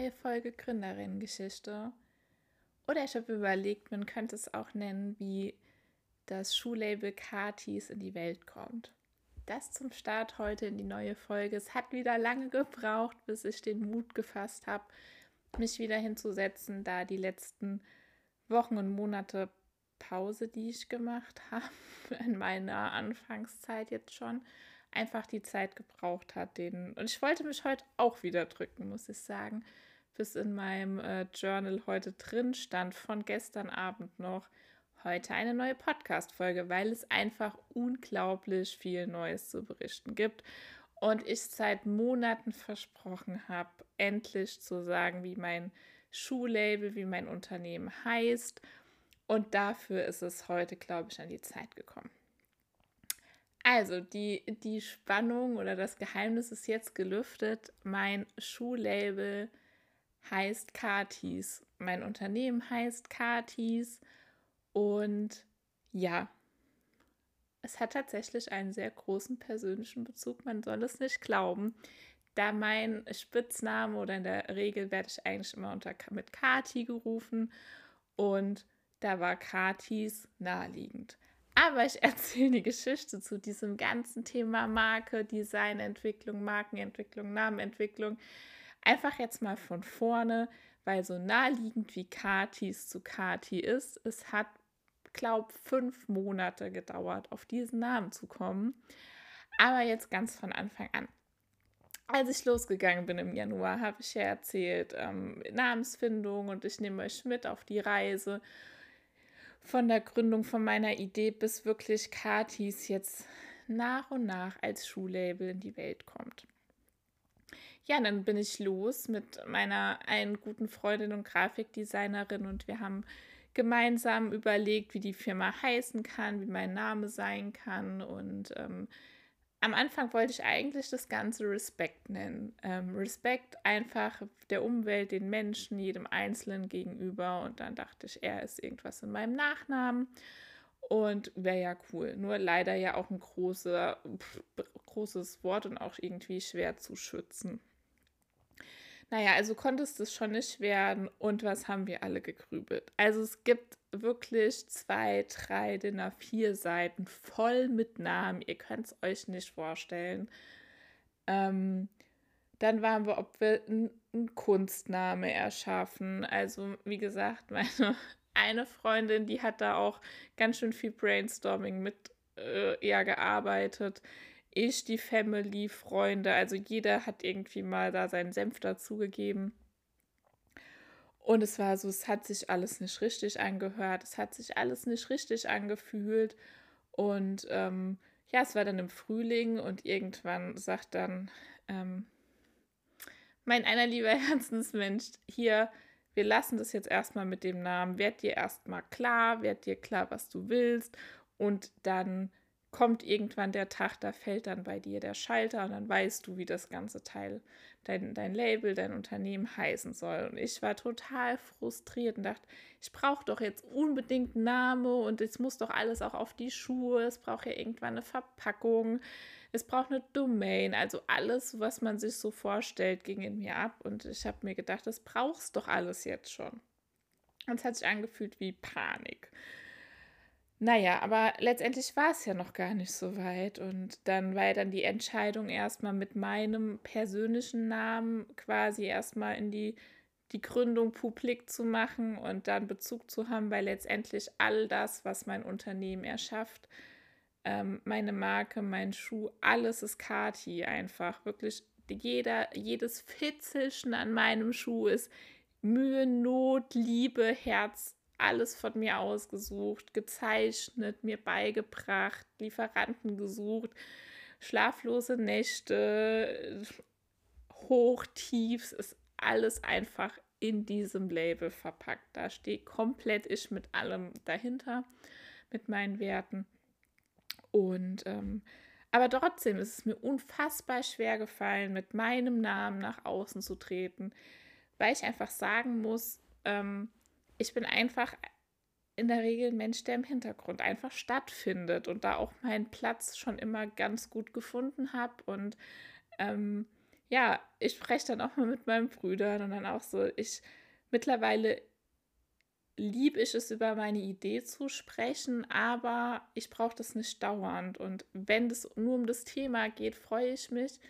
neue Folge Gründerinnengeschichte. Oder ich habe überlegt, man könnte es auch nennen, wie das Schuhlabel Katis in die Welt kommt. Das zum Start heute in die neue Folge. Es hat wieder lange gebraucht, bis ich den Mut gefasst habe, mich wieder hinzusetzen, da die letzten Wochen und Monate Pause, die ich gemacht habe, in meiner Anfangszeit jetzt schon, einfach die Zeit gebraucht hat. Den, und ich wollte mich heute auch wieder drücken, muss ich sagen. Bis in meinem äh, Journal heute drin stand, von gestern Abend noch, heute eine neue Podcast-Folge, weil es einfach unglaublich viel Neues zu berichten gibt. Und ich seit Monaten versprochen habe, endlich zu sagen, wie mein Schuhlabel, wie mein Unternehmen heißt. Und dafür ist es heute, glaube ich, an die Zeit gekommen. Also, die, die Spannung oder das Geheimnis ist jetzt gelüftet. Mein Schuhlabel heißt Katis. Mein Unternehmen heißt Katis. Und ja, es hat tatsächlich einen sehr großen persönlichen Bezug. Man soll es nicht glauben. Da mein Spitzname oder in der Regel werde ich eigentlich immer unter, mit Kati gerufen. Und da war Katis naheliegend. Aber ich erzähle die Geschichte zu diesem ganzen Thema Marke, Designentwicklung, Markenentwicklung, Namenentwicklung. Einfach jetzt mal von vorne, weil so naheliegend wie Katis zu Kati ist, es hat, glaube fünf Monate gedauert, auf diesen Namen zu kommen. Aber jetzt ganz von Anfang an. Als ich losgegangen bin im Januar, habe ich ja erzählt, ähm, Namensfindung und ich nehme euch mit auf die Reise von der Gründung von meiner Idee bis wirklich Katis jetzt nach und nach als Schuhlabel in die Welt kommt. Ja, dann bin ich los mit meiner einen guten Freundin und Grafikdesignerin und wir haben gemeinsam überlegt, wie die Firma heißen kann, wie mein Name sein kann und ähm, am Anfang wollte ich eigentlich das Ganze Respekt nennen. Ähm, Respekt einfach der Umwelt, den Menschen, jedem Einzelnen gegenüber. Und dann dachte ich, er ist irgendwas in meinem Nachnamen. Und wäre ja cool. Nur leider ja auch ein großer, pff, großes Wort und auch irgendwie schwer zu schützen. Naja, also konnte es schon nicht werden. Und was haben wir alle gegrübelt? Also es gibt wirklich zwei, drei DIN vier Seiten voll mit Namen. Ihr könnt es euch nicht vorstellen. Ähm, dann waren wir, ob wir einen Kunstname erschaffen. Also, wie gesagt, meine eine Freundin, die hat da auch ganz schön viel Brainstorming mit äh, eher gearbeitet. Ich, die Family, Freunde, also jeder hat irgendwie mal da seinen Senf dazugegeben. Und es war so, es hat sich alles nicht richtig angehört, es hat sich alles nicht richtig angefühlt. Und ähm, ja, es war dann im Frühling und irgendwann sagt dann ähm, mein einer lieber Herzensmensch, hier, wir lassen das jetzt erstmal mit dem Namen, werd dir erstmal klar, werd dir klar, was du willst. Und dann kommt irgendwann der Tag, da fällt dann bei dir der Schalter und dann weißt du, wie das ganze Teil, dein, dein Label, dein Unternehmen heißen soll. Und ich war total frustriert und dachte, ich brauche doch jetzt unbedingt einen Namen und es muss doch alles auch auf die Schuhe, es braucht ja irgendwann eine Verpackung, es braucht eine Domain, also alles, was man sich so vorstellt, ging in mir ab und ich habe mir gedacht, das brauchst doch alles jetzt schon. Und es hat sich angefühlt wie Panik. Naja, aber letztendlich war es ja noch gar nicht so weit. Und dann war ja dann die Entscheidung erstmal mit meinem persönlichen Namen quasi erstmal in die, die Gründung publik zu machen und dann Bezug zu haben, weil letztendlich all das, was mein Unternehmen erschafft, ähm, meine Marke, mein Schuh, alles ist Kati einfach. Wirklich jeder, jedes Fitzelchen an meinem Schuh ist Mühe, Not, Liebe, Herz, alles von mir ausgesucht, gezeichnet, mir beigebracht, Lieferanten gesucht, schlaflose Nächte, hoch, tief, ist alles einfach in diesem Label verpackt. Da steht komplett ich mit allem dahinter, mit meinen Werten. Und ähm, aber trotzdem ist es mir unfassbar schwer gefallen, mit meinem Namen nach außen zu treten, weil ich einfach sagen muss, ähm, ich bin einfach in der Regel ein Mensch, der im Hintergrund einfach stattfindet und da auch meinen Platz schon immer ganz gut gefunden habe. Und ähm, ja, ich spreche dann auch mal mit meinen Brüdern und dann auch so, ich mittlerweile liebe ich es, über meine Idee zu sprechen, aber ich brauche das nicht dauernd. Und wenn es nur um das Thema geht, freue ich mich.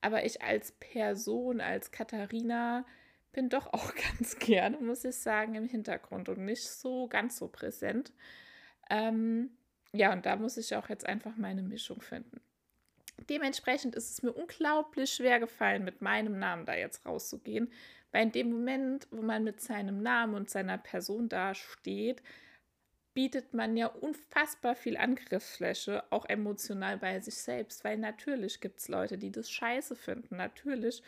Aber ich als Person, als Katharina, bin doch auch ganz gerne, muss ich sagen, im Hintergrund und nicht so ganz so präsent. Ähm, ja, und da muss ich auch jetzt einfach meine Mischung finden. Dementsprechend ist es mir unglaublich schwer gefallen, mit meinem Namen da jetzt rauszugehen, weil in dem Moment, wo man mit seinem Namen und seiner Person dasteht, bietet man ja unfassbar viel Angriffsfläche, auch emotional bei sich selbst, weil natürlich gibt es Leute, die das scheiße finden. Natürlich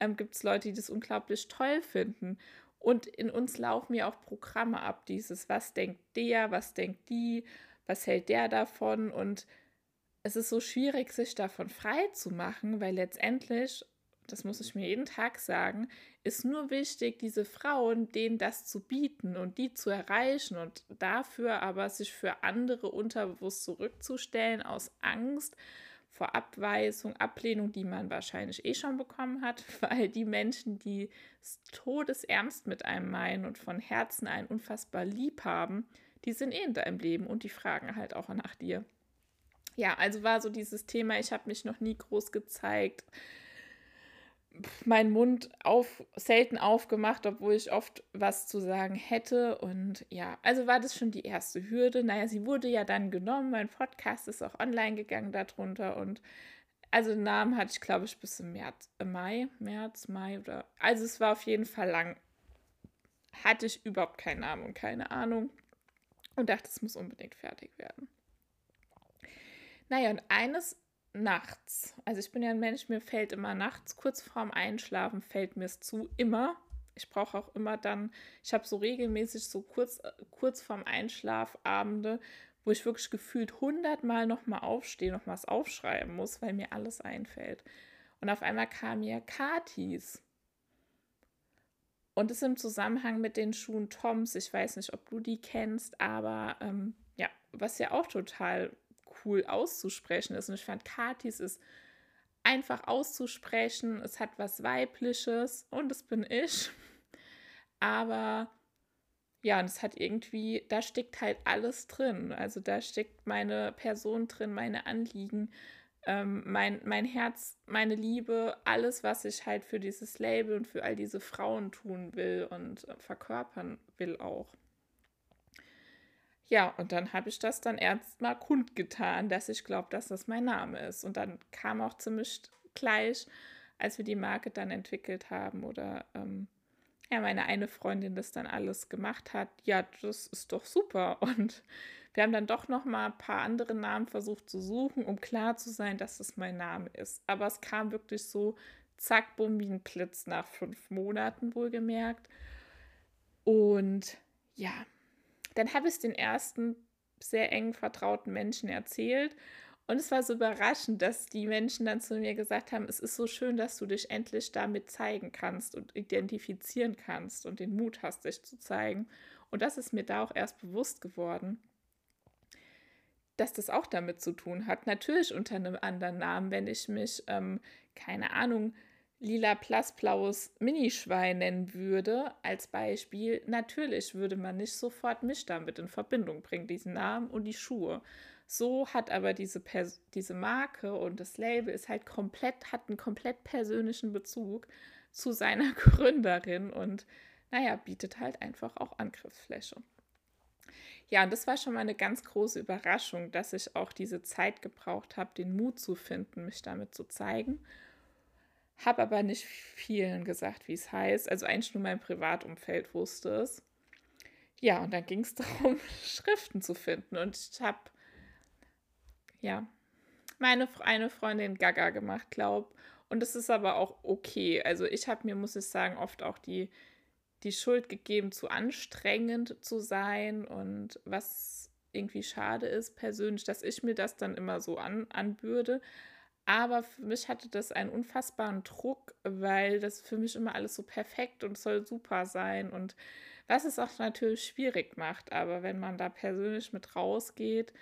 ähm, gibt es Leute, die das unglaublich toll finden. Und in uns laufen ja auch Programme ab, dieses, was denkt der, was denkt die, was hält der davon. Und es ist so schwierig, sich davon frei zu machen, weil letztendlich, das muss ich mir jeden Tag sagen, ist nur wichtig, diese Frauen, denen das zu bieten und die zu erreichen und dafür aber sich für andere unterbewusst zurückzustellen aus Angst vor Abweisung, Ablehnung, die man wahrscheinlich eh schon bekommen hat, weil die Menschen, die es todesernst mit einem meinen und von Herzen einen unfassbar lieb haben, die sind eh in deinem Leben und die fragen halt auch nach dir. Ja, also war so dieses Thema, ich habe mich noch nie groß gezeigt, meinen Mund auf, selten aufgemacht, obwohl ich oft was zu sagen hätte. Und ja, also war das schon die erste Hürde. Naja, sie wurde ja dann genommen. Mein Podcast ist auch online gegangen darunter. Und also den Namen hatte ich, glaube ich, bis im März, äh Mai, März, Mai oder. Also es war auf jeden Fall lang. Hatte ich überhaupt keinen Namen und keine Ahnung. Und dachte, es muss unbedingt fertig werden. Naja, und eines nachts. Also ich bin ja ein Mensch, mir fällt immer nachts, kurz vorm Einschlafen fällt mir es zu, immer. Ich brauche auch immer dann, ich habe so regelmäßig so kurz, kurz vorm Einschlaf Abende, wo ich wirklich gefühlt hundertmal nochmal aufstehe, noch was aufschreiben muss, weil mir alles einfällt. Und auf einmal kam mir Katis. Und das im Zusammenhang mit den Schuhen Toms. Ich weiß nicht, ob du die kennst, aber ähm, ja, was ja auch total cool auszusprechen ist. Und ich fand, Katis ist einfach auszusprechen. Es hat was Weibliches und das bin ich. Aber ja, und es hat irgendwie, da steckt halt alles drin. Also da steckt meine Person drin, meine Anliegen, ähm, mein, mein Herz, meine Liebe, alles, was ich halt für dieses Label und für all diese Frauen tun will und äh, verkörpern will auch. Ja, und dann habe ich das dann erstmal kundgetan, dass ich glaube, dass das mein Name ist. Und dann kam auch ziemlich gleich, als wir die Marke dann entwickelt haben oder ähm, ja, meine eine Freundin das dann alles gemacht hat, ja, das ist doch super. Und wir haben dann doch noch mal ein paar andere Namen versucht zu suchen, um klar zu sein, dass das mein Name ist. Aber es kam wirklich so zack, bumm, wie ein Blitz nach fünf Monaten wohlgemerkt. Und ja, dann habe ich es den ersten sehr eng vertrauten Menschen erzählt. Und es war so überraschend, dass die Menschen dann zu mir gesagt haben, es ist so schön, dass du dich endlich damit zeigen kannst und identifizieren kannst und den Mut hast, dich zu zeigen. Und das ist mir da auch erst bewusst geworden, dass das auch damit zu tun hat. Natürlich unter einem anderen Namen, wenn ich mich, ähm, keine Ahnung, lila blassblaues Minischwein nennen würde, als Beispiel, natürlich würde man nicht sofort mich damit in Verbindung bringen, diesen Namen und die Schuhe. So hat aber diese, Pers diese Marke und das Label ist halt komplett, hat einen komplett persönlichen Bezug zu seiner Gründerin und naja, bietet halt einfach auch Angriffsfläche. Ja, und das war schon mal eine ganz große Überraschung, dass ich auch diese Zeit gebraucht habe, den Mut zu finden, mich damit zu zeigen habe aber nicht vielen gesagt, wie es heißt. Also eigentlich nur mein Privatumfeld wusste es. Ja, und dann ging es darum, Schriften zu finden. Und ich habe, ja, meine eine Freundin Gaga gemacht, glaube Und es ist aber auch okay. Also ich habe mir, muss ich sagen, oft auch die, die Schuld gegeben, zu anstrengend zu sein. Und was irgendwie schade ist, persönlich, dass ich mir das dann immer so an, anbürde. Aber für mich hatte das einen unfassbaren Druck, weil das für mich immer alles so perfekt und soll super sein. Und was es auch natürlich schwierig macht. Aber wenn man da persönlich mit rausgeht,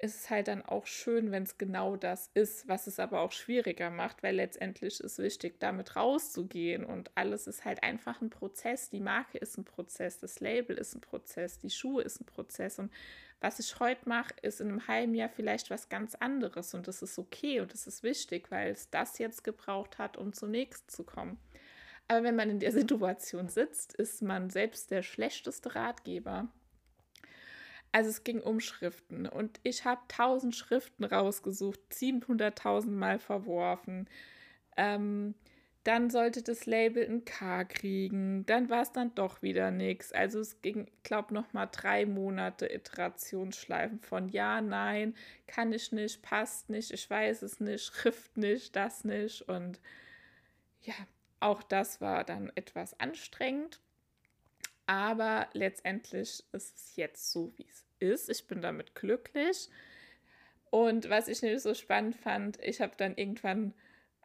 ist es halt dann auch schön, wenn es genau das ist, was es aber auch schwieriger macht, weil letztendlich ist wichtig, damit rauszugehen und alles ist halt einfach ein Prozess. Die Marke ist ein Prozess, das Label ist ein Prozess, die Schuhe ist ein Prozess und was ich heute mache, ist in einem halben Jahr vielleicht was ganz anderes und das ist okay und das ist wichtig, weil es das jetzt gebraucht hat, um zunächst zu kommen. Aber wenn man in der Situation sitzt, ist man selbst der schlechteste Ratgeber also es ging um Schriften und ich habe tausend Schriften rausgesucht, 700.000 Mal verworfen. Ähm, dann sollte das Label ein K kriegen, dann war es dann doch wieder nichts. Also es ging, glaube noch mal drei Monate Iterationsschleifen von ja, nein, kann ich nicht, passt nicht, ich weiß es nicht, Schrift nicht, das nicht und ja, auch das war dann etwas anstrengend. Aber letztendlich ist es jetzt so, wie es ist. Ich bin damit glücklich. Und was ich nämlich so spannend fand, ich habe dann irgendwann,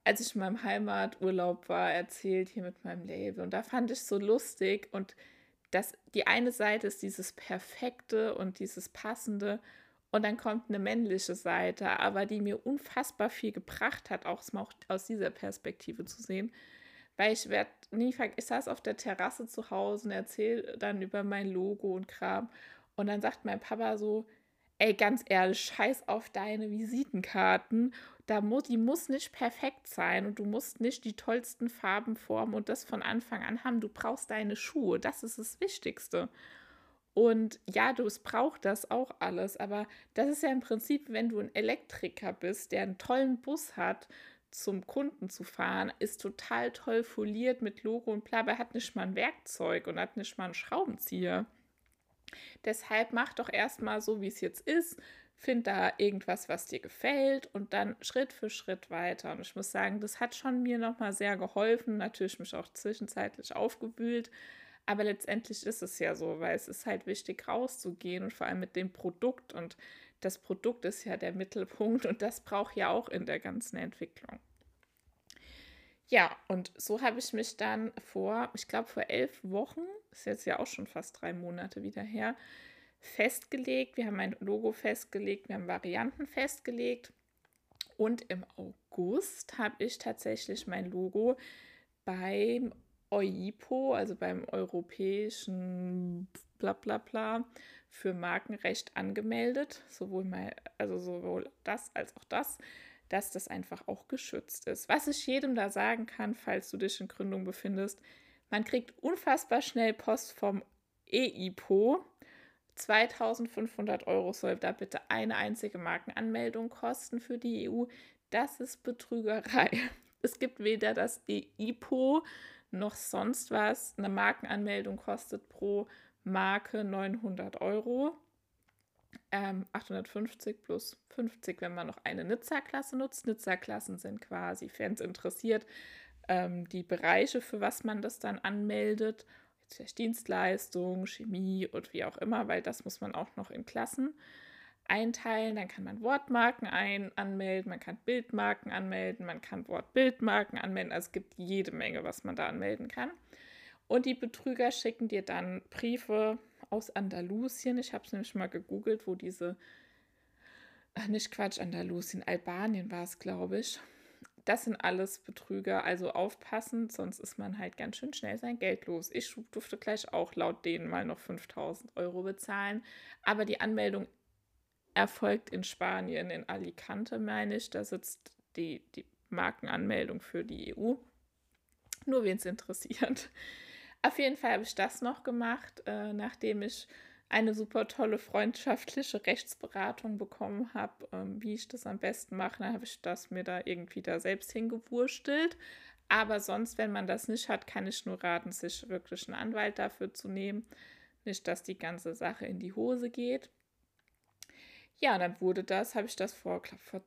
als ich in meinem Heimaturlaub war, erzählt hier mit meinem Label. Und da fand ich so lustig. Und das, die eine Seite ist dieses Perfekte und dieses Passende. Und dann kommt eine männliche Seite, aber die mir unfassbar viel gebracht hat, auch aus dieser Perspektive zu sehen. Weil ich werde nie vergessen, ich saß auf der Terrasse zu Hause und erzähle dann über mein Logo und Kram. Und dann sagt mein Papa so, ey, ganz ehrlich, scheiß auf deine Visitenkarten. Da muss, die muss nicht perfekt sein und du musst nicht die tollsten Farben formen und das von Anfang an haben. Du brauchst deine Schuhe. Das ist das Wichtigste. Und ja, du es braucht das auch alles, aber das ist ja im Prinzip, wenn du ein Elektriker bist, der einen tollen Bus hat zum Kunden zu fahren, ist total toll foliert mit Logo und bla, aber er hat nicht mal ein Werkzeug und hat nicht mal einen Schraubenzieher. Deshalb mach doch erstmal so, wie es jetzt ist. Find da irgendwas, was dir gefällt und dann Schritt für Schritt weiter. Und ich muss sagen, das hat schon mir nochmal sehr geholfen. Natürlich mich auch zwischenzeitlich aufgewühlt. Aber letztendlich ist es ja so, weil es ist halt wichtig, rauszugehen und vor allem mit dem Produkt. Und das Produkt ist ja der Mittelpunkt und das braucht ja auch in der ganzen Entwicklung. Ja, und so habe ich mich dann vor, ich glaube vor elf Wochen, ist jetzt ja auch schon fast drei Monate wieder her, festgelegt. Wir haben ein Logo festgelegt, wir haben Varianten festgelegt. Und im August habe ich tatsächlich mein Logo beim EUIPO, also beim europäischen Blablabla, bla bla, für Markenrecht angemeldet. Sowohl mal, also sowohl das als auch das dass das einfach auch geschützt ist. Was ich jedem da sagen kann, falls du dich in Gründung befindest, man kriegt unfassbar schnell Post vom EIPO. 2500 Euro soll da bitte eine einzige Markenanmeldung kosten für die EU. Das ist Betrügerei. Es gibt weder das EIPO noch sonst was. Eine Markenanmeldung kostet pro Marke 900 Euro. Ähm, 850 plus 50, wenn man noch eine Nizza-Klasse nutzt. Nizza-Klassen sind quasi, Fans interessiert, ähm, die Bereiche, für was man das dann anmeldet. Jetzt vielleicht Dienstleistung, Chemie und wie auch immer, weil das muss man auch noch in Klassen einteilen. Dann kann man Wortmarken ein anmelden, man kann Bildmarken anmelden, man kann Wortbildmarken anmelden. Also es gibt jede Menge, was man da anmelden kann. Und die Betrüger schicken dir dann Briefe aus Andalusien. Ich habe es nämlich mal gegoogelt, wo diese, ach nicht Quatsch, Andalusien, Albanien war es, glaube ich. Das sind alles Betrüger, also aufpassen, sonst ist man halt ganz schön schnell sein Geld los. Ich durfte gleich auch laut denen mal noch 5000 Euro bezahlen, aber die Anmeldung erfolgt in Spanien, in Alicante, meine ich. Da sitzt die, die Markenanmeldung für die EU. Nur wen es interessiert. Auf jeden Fall habe ich das noch gemacht, äh, nachdem ich eine super tolle freundschaftliche Rechtsberatung bekommen habe, ähm, wie ich das am besten mache. Dann habe ich das mir da irgendwie da selbst hingewurstelt. Aber sonst, wenn man das nicht hat, kann ich nur raten, sich wirklich einen Anwalt dafür zu nehmen. Nicht, dass die ganze Sache in die Hose geht. Ja, dann wurde das, habe ich das vor, glaub, vor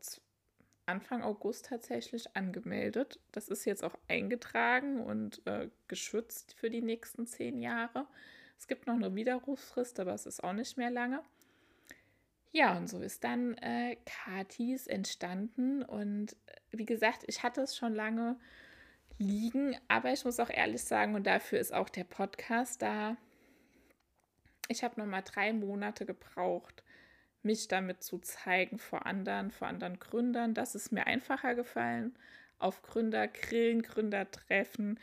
Anfang August tatsächlich angemeldet. Das ist jetzt auch eingetragen und äh, geschützt für die nächsten zehn Jahre. Es gibt noch eine Widerrufsfrist, aber es ist auch nicht mehr lange. Ja, und so ist dann äh, Katis entstanden. Und äh, wie gesagt, ich hatte es schon lange liegen, aber ich muss auch ehrlich sagen, und dafür ist auch der Podcast da. Ich habe noch mal drei Monate gebraucht, mich damit zu zeigen vor anderen, vor anderen Gründern. Das ist mir einfacher gefallen. Auf Gründergrillen, Gründertreffen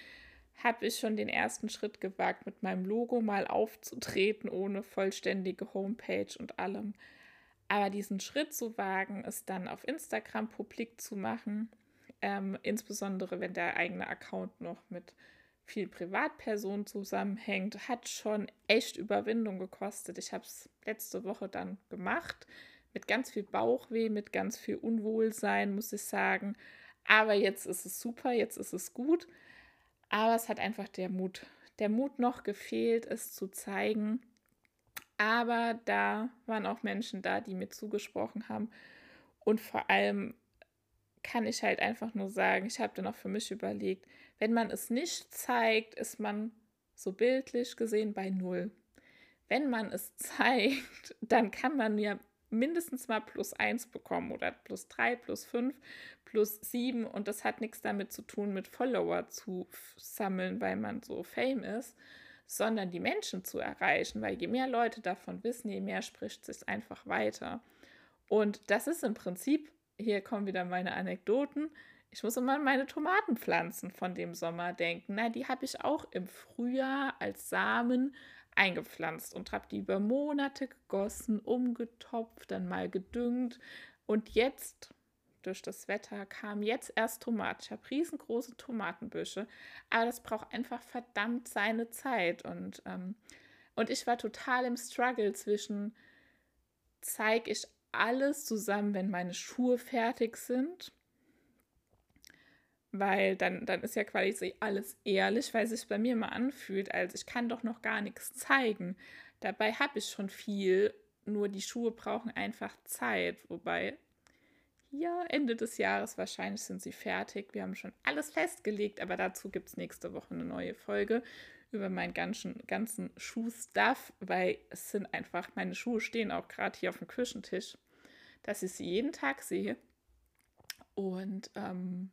habe ich schon den ersten Schritt gewagt, mit meinem Logo mal aufzutreten, ohne vollständige Homepage und allem. Aber diesen Schritt zu wagen, es dann auf Instagram publik zu machen, ähm, insbesondere wenn der eigene Account noch mit viel Privatpersonen zusammenhängt, hat schon echt Überwindung gekostet. Ich habe es letzte Woche dann gemacht, mit ganz viel Bauchweh, mit ganz viel Unwohlsein, muss ich sagen. Aber jetzt ist es super, jetzt ist es gut. Aber es hat einfach der Mut, der Mut noch gefehlt, es zu zeigen. Aber da waren auch Menschen da, die mir zugesprochen haben. Und vor allem kann ich halt einfach nur sagen, ich habe dann auch für mich überlegt, wenn man es nicht zeigt, ist man so bildlich gesehen bei Null. Wenn man es zeigt, dann kann man ja mindestens mal plus eins bekommen oder plus drei, plus fünf, plus sieben. Und das hat nichts damit zu tun, mit Follower zu sammeln, weil man so fame ist, sondern die Menschen zu erreichen, weil je mehr Leute davon wissen, je mehr spricht es einfach weiter. Und das ist im Prinzip, hier kommen wieder meine Anekdoten, ich muss immer an meine Tomatenpflanzen von dem Sommer denken. Na, die habe ich auch im Frühjahr als Samen eingepflanzt und habe die über Monate gegossen, umgetopft, dann mal gedüngt. Und jetzt, durch das Wetter, kam jetzt erst Tomaten. Ich habe riesengroße Tomatenbüsche, aber das braucht einfach verdammt seine Zeit. Und, ähm, und ich war total im Struggle zwischen, zeige ich alles zusammen, wenn meine Schuhe fertig sind weil dann, dann ist ja quasi alles ehrlich, weil sich bei mir mal anfühlt, als ich kann doch noch gar nichts zeigen. Dabei habe ich schon viel, nur die Schuhe brauchen einfach Zeit, wobei ja, Ende des Jahres wahrscheinlich sind sie fertig. Wir haben schon alles festgelegt, aber dazu gibt es nächste Woche eine neue Folge über meinen ganzen, ganzen Schuhstuff, weil es sind einfach, meine Schuhe stehen auch gerade hier auf dem Küchentisch, dass ich sie jeden Tag sehe. Und ähm,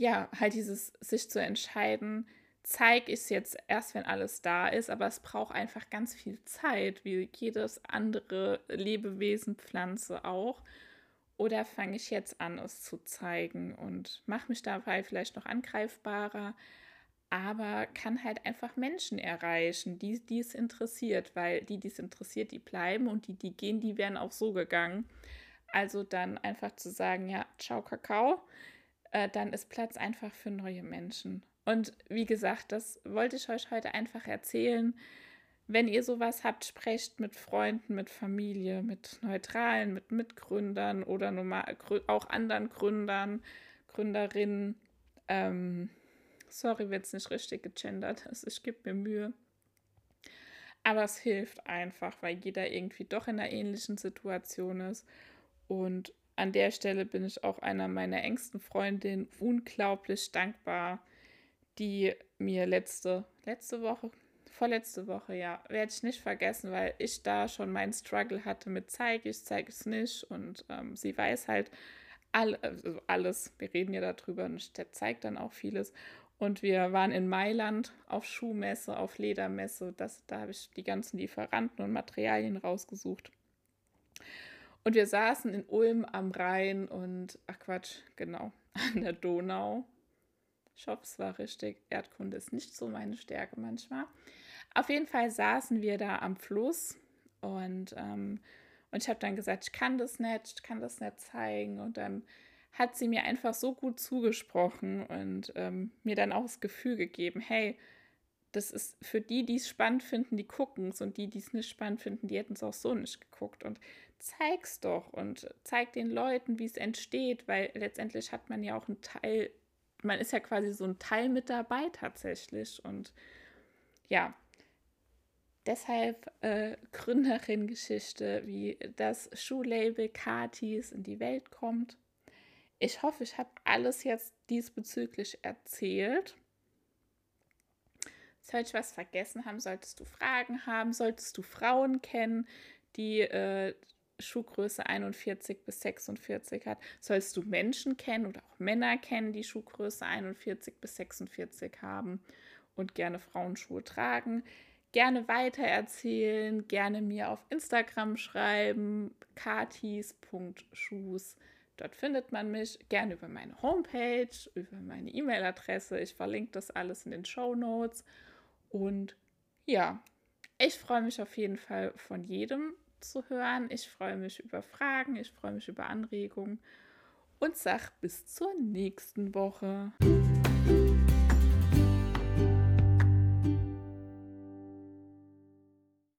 ja, halt dieses sich zu entscheiden, zeige ich es jetzt erst, wenn alles da ist, aber es braucht einfach ganz viel Zeit, wie jedes andere Lebewesen, Pflanze auch. Oder fange ich jetzt an, es zu zeigen und mache mich dabei vielleicht noch angreifbarer, aber kann halt einfach Menschen erreichen, die, es interessiert, weil die, die es interessiert, die bleiben und die, die gehen, die wären auch so gegangen. Also dann einfach zu sagen, ja, ciao Kakao, äh, dann ist Platz einfach für neue Menschen. Und wie gesagt, das wollte ich euch heute einfach erzählen. Wenn ihr sowas habt, sprecht mit Freunden, mit Familie, mit Neutralen, mit Mitgründern oder auch anderen Gründern, Gründerinnen. Ähm, sorry, wenn es nicht richtig gegendert ist. Ich gebe mir Mühe. Aber es hilft einfach, weil jeder irgendwie doch in einer ähnlichen Situation ist. Und an der Stelle bin ich auch einer meiner engsten Freundinnen unglaublich dankbar, die mir letzte, letzte Woche, vorletzte Woche, ja, werde ich nicht vergessen, weil ich da schon meinen Struggle hatte mit zeige ich, zeige ich es nicht? Und ähm, sie weiß halt all, also alles, wir reden ja darüber und der zeigt dann auch vieles. Und wir waren in Mailand auf Schuhmesse, auf Ledermesse, das, da habe ich die ganzen Lieferanten und Materialien rausgesucht und wir saßen in Ulm am Rhein und, ach Quatsch, genau, an der Donau. Es war richtig. Erdkunde ist nicht so meine Stärke manchmal. Auf jeden Fall saßen wir da am Fluss und, ähm, und ich habe dann gesagt, ich kann das nicht, ich kann das nicht zeigen. Und dann hat sie mir einfach so gut zugesprochen und ähm, mir dann auch das Gefühl gegeben, hey, das ist für die, die es spannend finden, die gucken es und die, die es nicht spannend finden, die hätten es auch so nicht geguckt. Und zeig's doch und zeig den Leuten, wie es entsteht, weil letztendlich hat man ja auch einen Teil, man ist ja quasi so ein Teil mit dabei tatsächlich. Und ja, deshalb äh, Gründerin-Geschichte, wie das Schuhlabel Katis in die Welt kommt. Ich hoffe, ich habe alles jetzt diesbezüglich erzählt. Sollte ich was vergessen haben, solltest du Fragen haben, solltest du Frauen kennen, die äh, Schuhgröße 41 bis 46 hat, sollst du Menschen kennen oder auch Männer kennen, die Schuhgröße 41 bis 46 haben und gerne Frauenschuhe tragen. gerne weitererzählen, gerne mir auf Instagram schreiben, katis.shoes. Dort findet man mich gerne über meine Homepage, über meine E-Mail-Adresse. Ich verlinke das alles in den Show Notes. Und ja, ich freue mich auf jeden Fall von jedem zu hören. Ich freue mich über Fragen, ich freue mich über Anregungen und sag bis zur nächsten Woche.